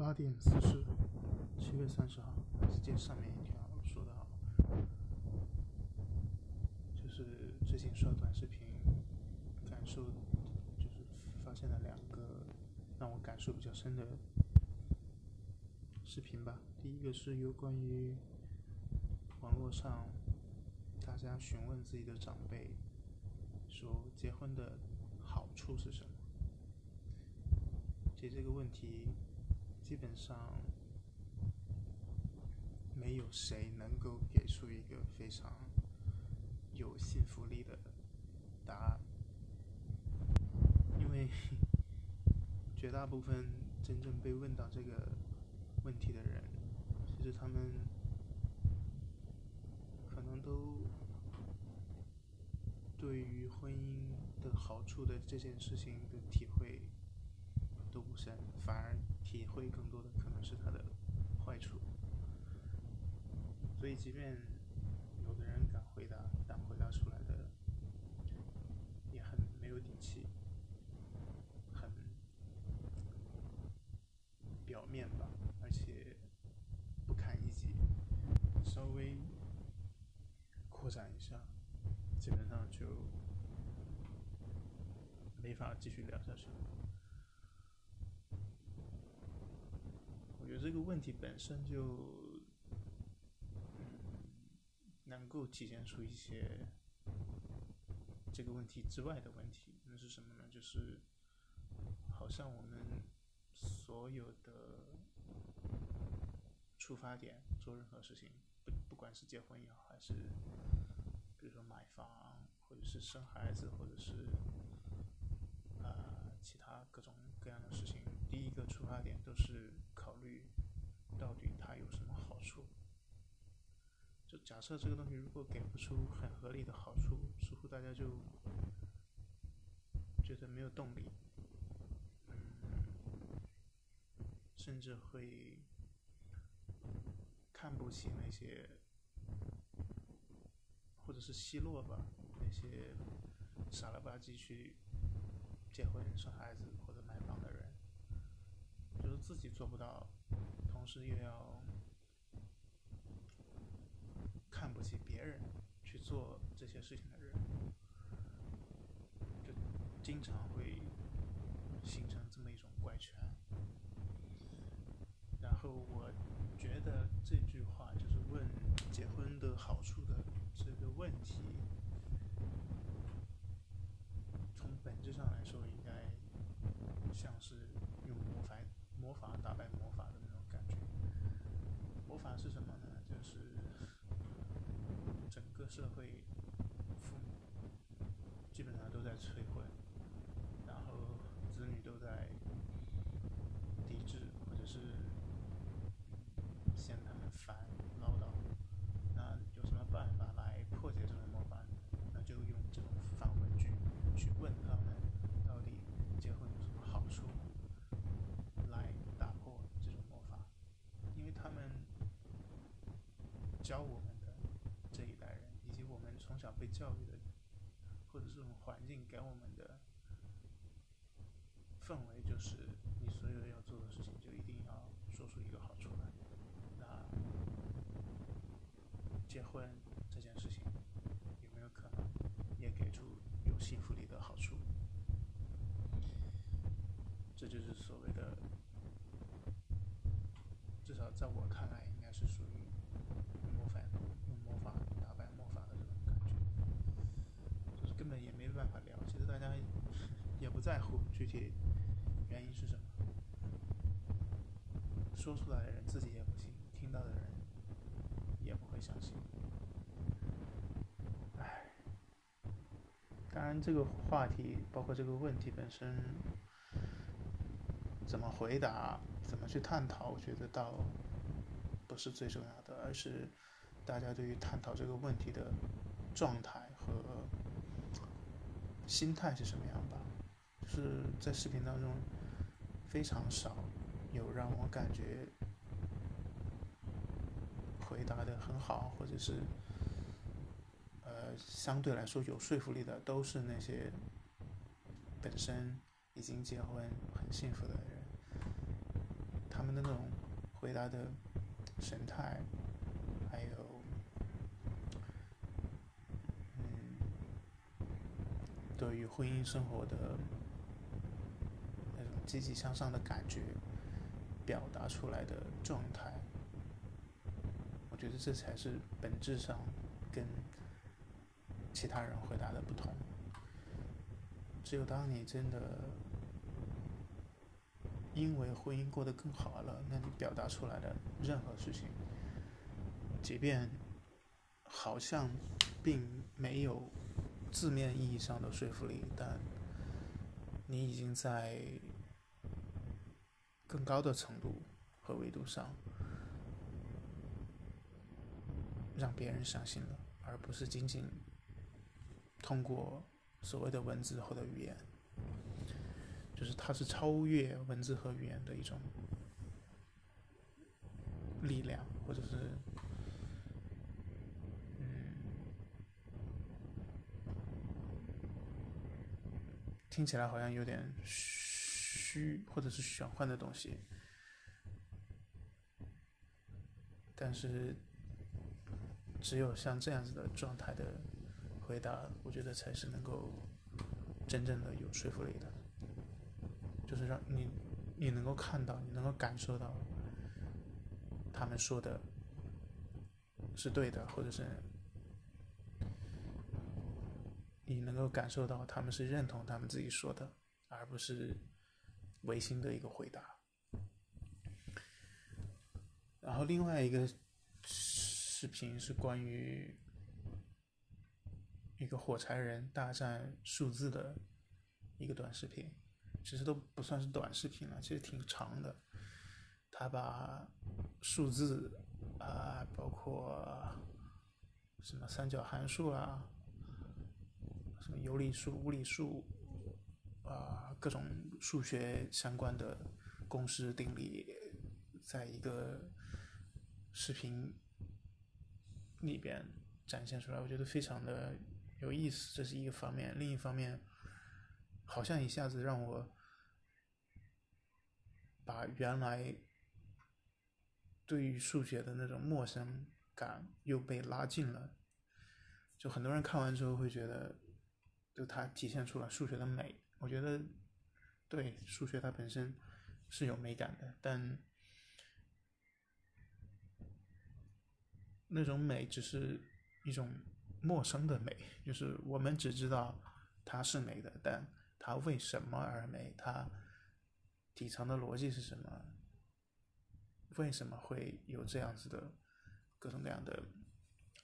八点四十，七月三十号，是接上面一条说的好，就是最近刷短视频，感受就是发现了两个让我感受比较深的视频吧。第一个是有关于网络上大家询问自己的长辈，说结婚的好处是什么？其实这个问题。基本上没有谁能够给出一个非常有信服力的答案，因为绝大部分真正被问到这个问题的人，其实他们可能都对于婚姻的好处的这件事情的体会。都不深，反而体会更多的可能是它的坏处。所以，即便有的人敢回答，但回答出来的也很没有底气，很表面吧，而且不堪一击。稍微扩展一下，基本上就没法继续聊下去了。这个问题本身就能够体现出一些这个问题之外的问题，那是什么呢？就是好像我们所有的出发点做任何事情，不不管是结婚也好，还是比如说买房，或者是生孩子，或者是啊其他各种各样的事情，第一个出发点都是。虑到底它有什么好处？就假设这个东西如果给不出很合理的好处，似乎大家就觉得没有动力，甚至会看不起那些，或者是奚落吧那些傻了吧唧去结婚、生孩子或者买房的人。自己做不到，同时又要看不起别人去做这些事情的人，就经常会形成这么一种怪圈。然后我觉得这句话就是问结婚的好处的这个问题，从本质上来说，应该像是用魔法。魔法打败魔法的那种感觉。魔法是什么呢？就是整个社会父母基本上都在催婚，然后子女都在抵制或者是嫌他们烦唠叨。那有什么办法来破解这种魔法？那就用这种反问句去问他们，到底结婚有什么好处？他们教我们的这一代人，以及我们从小被教育的，或者这种环境给我们的氛围，就是你所有要做的事情，就一定要说出一个好处来。那结婚这件事情有没有可能也给出有幸福力的好处？这就是所谓的。至少在我看来，应该是属于魔法用魔法打败魔法的这种感觉，就是根本也没办法聊。其实大家也不在乎具体原因是什么，说出来的人自己也不信，听到的人也不会相信。唉，当然这个话题包括这个问题本身。怎么回答，怎么去探讨，我觉得倒不是最重要的，而是大家对于探讨这个问题的状态和心态是什么样吧。是在视频当中非常少有让我感觉回答的很好，或者是呃相对来说有说服力的，都是那些本身已经结婚很幸福的人。他们的那种回答的神态，还有嗯，对于婚姻生活的积极向上的感觉表达出来的状态，我觉得这才是本质上跟其他人回答的不同。只有当你真的因为婚姻过得更好了，那你表达出来的任何事情，即便好像并没有字面意义上的说服力，但你已经在更高的程度和维度上让别人相信了，而不是仅仅通过。所谓的文字或者语言，就是它是超越文字和语言的一种力量，或者是，嗯，听起来好像有点虚或者是玄幻的东西，但是只有像这样子的状态的。回答，我觉得才是能够真正的有说服力的，就是让你你能够看到，你能够感受到他们说的是对的，或者是你能够感受到他们是认同他们自己说的，而不是违心的一个回答。然后另外一个视频是关于。一个火柴人大战数字的一个短视频，其实都不算是短视频了，其实挺长的。他把数字啊，包括什么三角函数啊，什么有理数、无理数啊，各种数学相关的公式定理，在一个视频里边展现出来，我觉得非常的。有意思，这是一个方面。另一方面，好像一下子让我把原来对于数学的那种陌生感又被拉近了。就很多人看完之后会觉得，就它体现出了数学的美。我觉得，对数学它本身是有美感的，但那种美只是一种。陌生的美，就是我们只知道它是美的，但它为什么而美？它底层的逻辑是什么？为什么会有这样子的各种各样的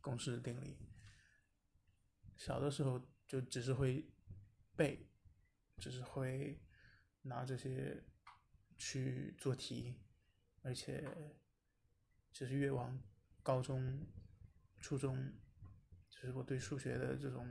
公式定理？小的时候就只是会背，只是会拿这些去做题，而且其实越往高中、初中。就是我对数学的这种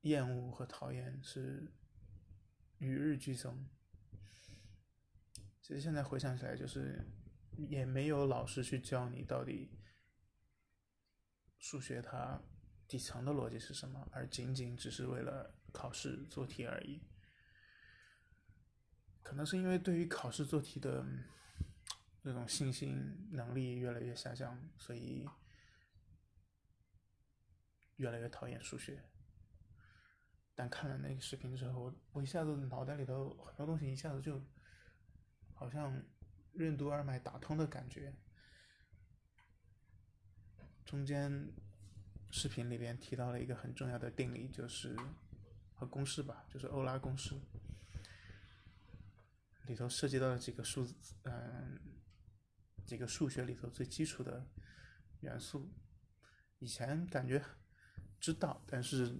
厌恶和讨厌是与日俱增。其实现在回想起来，就是也没有老师去教你到底数学它底层的逻辑是什么，而仅仅只是为了考试做题而已。可能是因为对于考试做题的那种信心能力越来越下降，所以。越来越讨厌数学，但看了那个视频之后，我一下子脑袋里头很多东西一下子就，好像任督二脉打通的感觉。中间视频里边提到了一个很重要的定理，就是和公式吧，就是欧拉公式，里头涉及到了几个数字，嗯，几个数学里头最基础的元素，以前感觉。知道，但是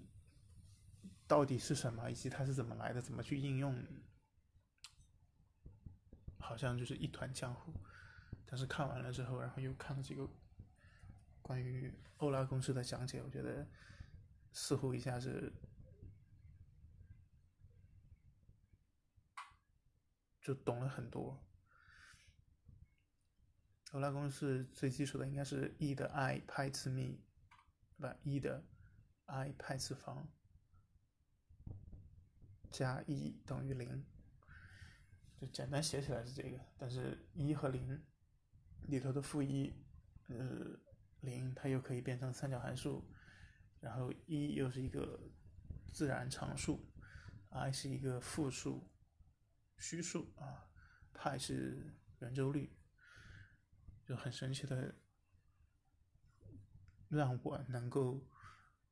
到底是什么，以及它是怎么来的，怎么去应用，好像就是一团浆糊。但是看完了之后，然后又看了几个关于欧拉公式的讲解，我觉得似乎一下子就懂了很多。欧拉公式最基础的应该是 e 的 i 派次幂，不，e 的。i 派次方加一等于零，就简单写起来是这个，但是一和零里头的负一，呃，零它又可以变成三角函数，然后一又是一个自然常数，i 是一个复数虚数啊，派是圆周率，就很神奇的让我能够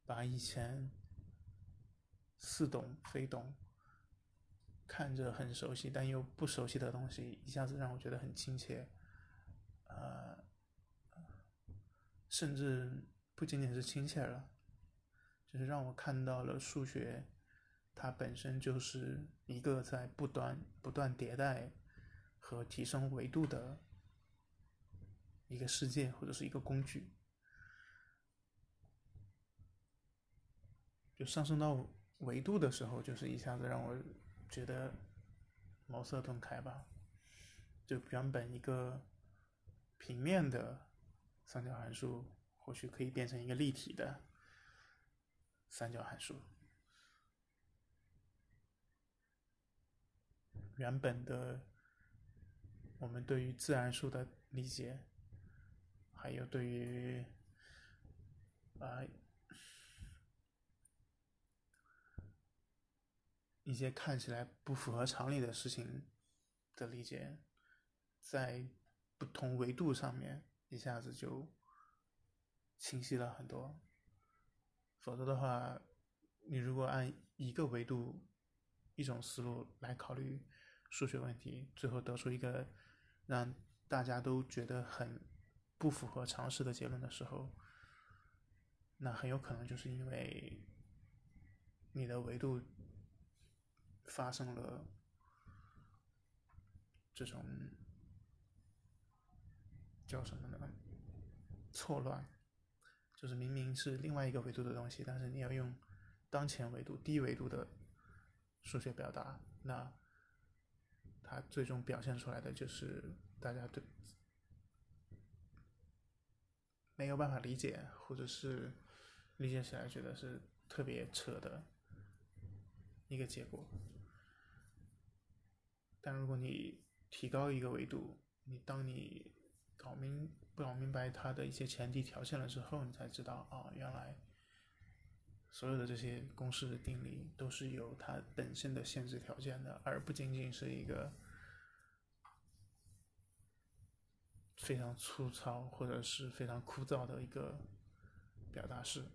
把以前似懂非懂。看着很熟悉但又不熟悉的东西，一下子让我觉得很亲切，呃，甚至不仅仅是亲切了，就是让我看到了数学，它本身就是一个在不断不断迭代和提升维度的一个世界或者是一个工具，就上升到维度的时候，就是一下子让我。觉得茅塞顿开吧，就原本一个平面的三角函数，或许可以变成一个立体的三角函数。原本的我们对于自然数的理解，还有对于啊。一些看起来不符合常理的事情的理解，在不同维度上面一下子就清晰了很多。否则的话，你如果按一个维度、一种思路来考虑数学问题，最后得出一个让大家都觉得很不符合常识的结论的时候，那很有可能就是因为你的维度。发生了这种叫什么呢？错乱，就是明明是另外一个维度的东西，但是你要用当前维度、低维度的数学表达，那它最终表现出来的就是大家对没有办法理解，或者是理解起来觉得是特别扯的一个结果。但如果你提高一个维度，你当你搞明搞明白它的一些前提条件了之后，你才知道啊，原来所有的这些公式的定理都是有它本身的限制条件的，而不仅仅是一个非常粗糙或者是非常枯燥的一个表达式。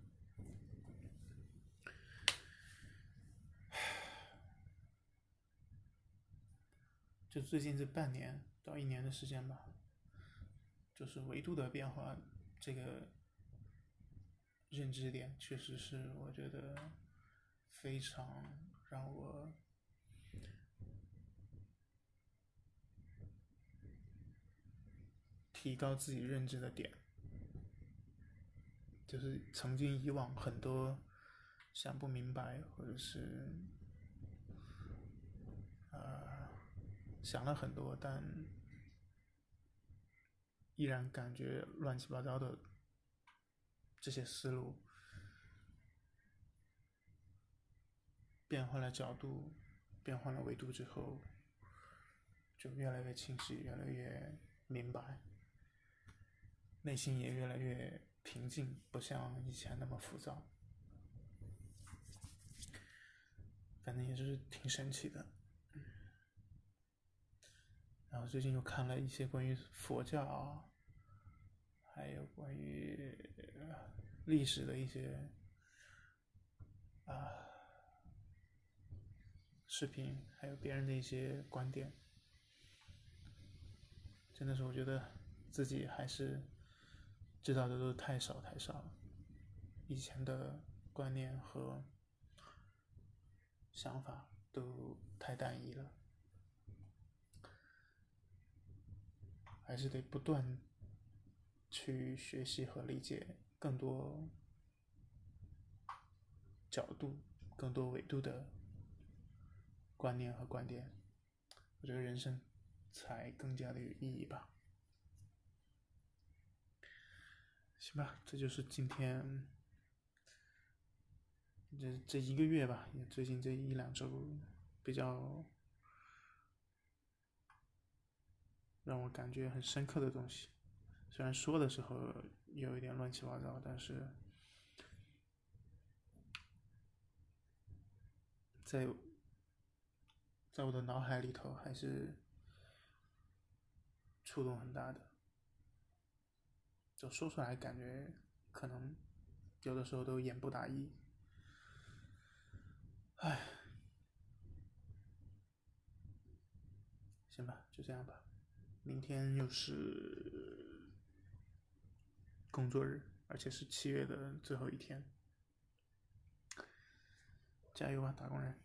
就最近这半年到一年的时间吧，就是维度的变化，这个认知点确实是我觉得非常让我提高自己认知的点。就是曾经以往很多想不明白或者是呃。想了很多，但依然感觉乱七八糟的这些思路，变换了角度，变换了维度之后，就越来越清晰，越来越明白，内心也越来越平静，不像以前那么浮躁，反正也是挺神奇的。然后最近又看了一些关于佛教啊，还有关于历史的一些啊视频，还有别人的一些观点，真的是我觉得自己还是知道的都太少太少了，以前的观念和想法都太单一了。还是得不断去学习和理解更多角度、更多维度的观念和观点，我觉得人生才更加的有意义吧。行吧，这就是今天这这一个月吧，也最近这一两周比较。让我感觉很深刻的东西。虽然说的时候有一点乱七八糟，但是在在我的脑海里头还是触动很大的。就说出来，感觉可能有的时候都言不达意。唉，行吧，就这样吧。明天又是工作日，而且是七月的最后一天，加油吧，打工人！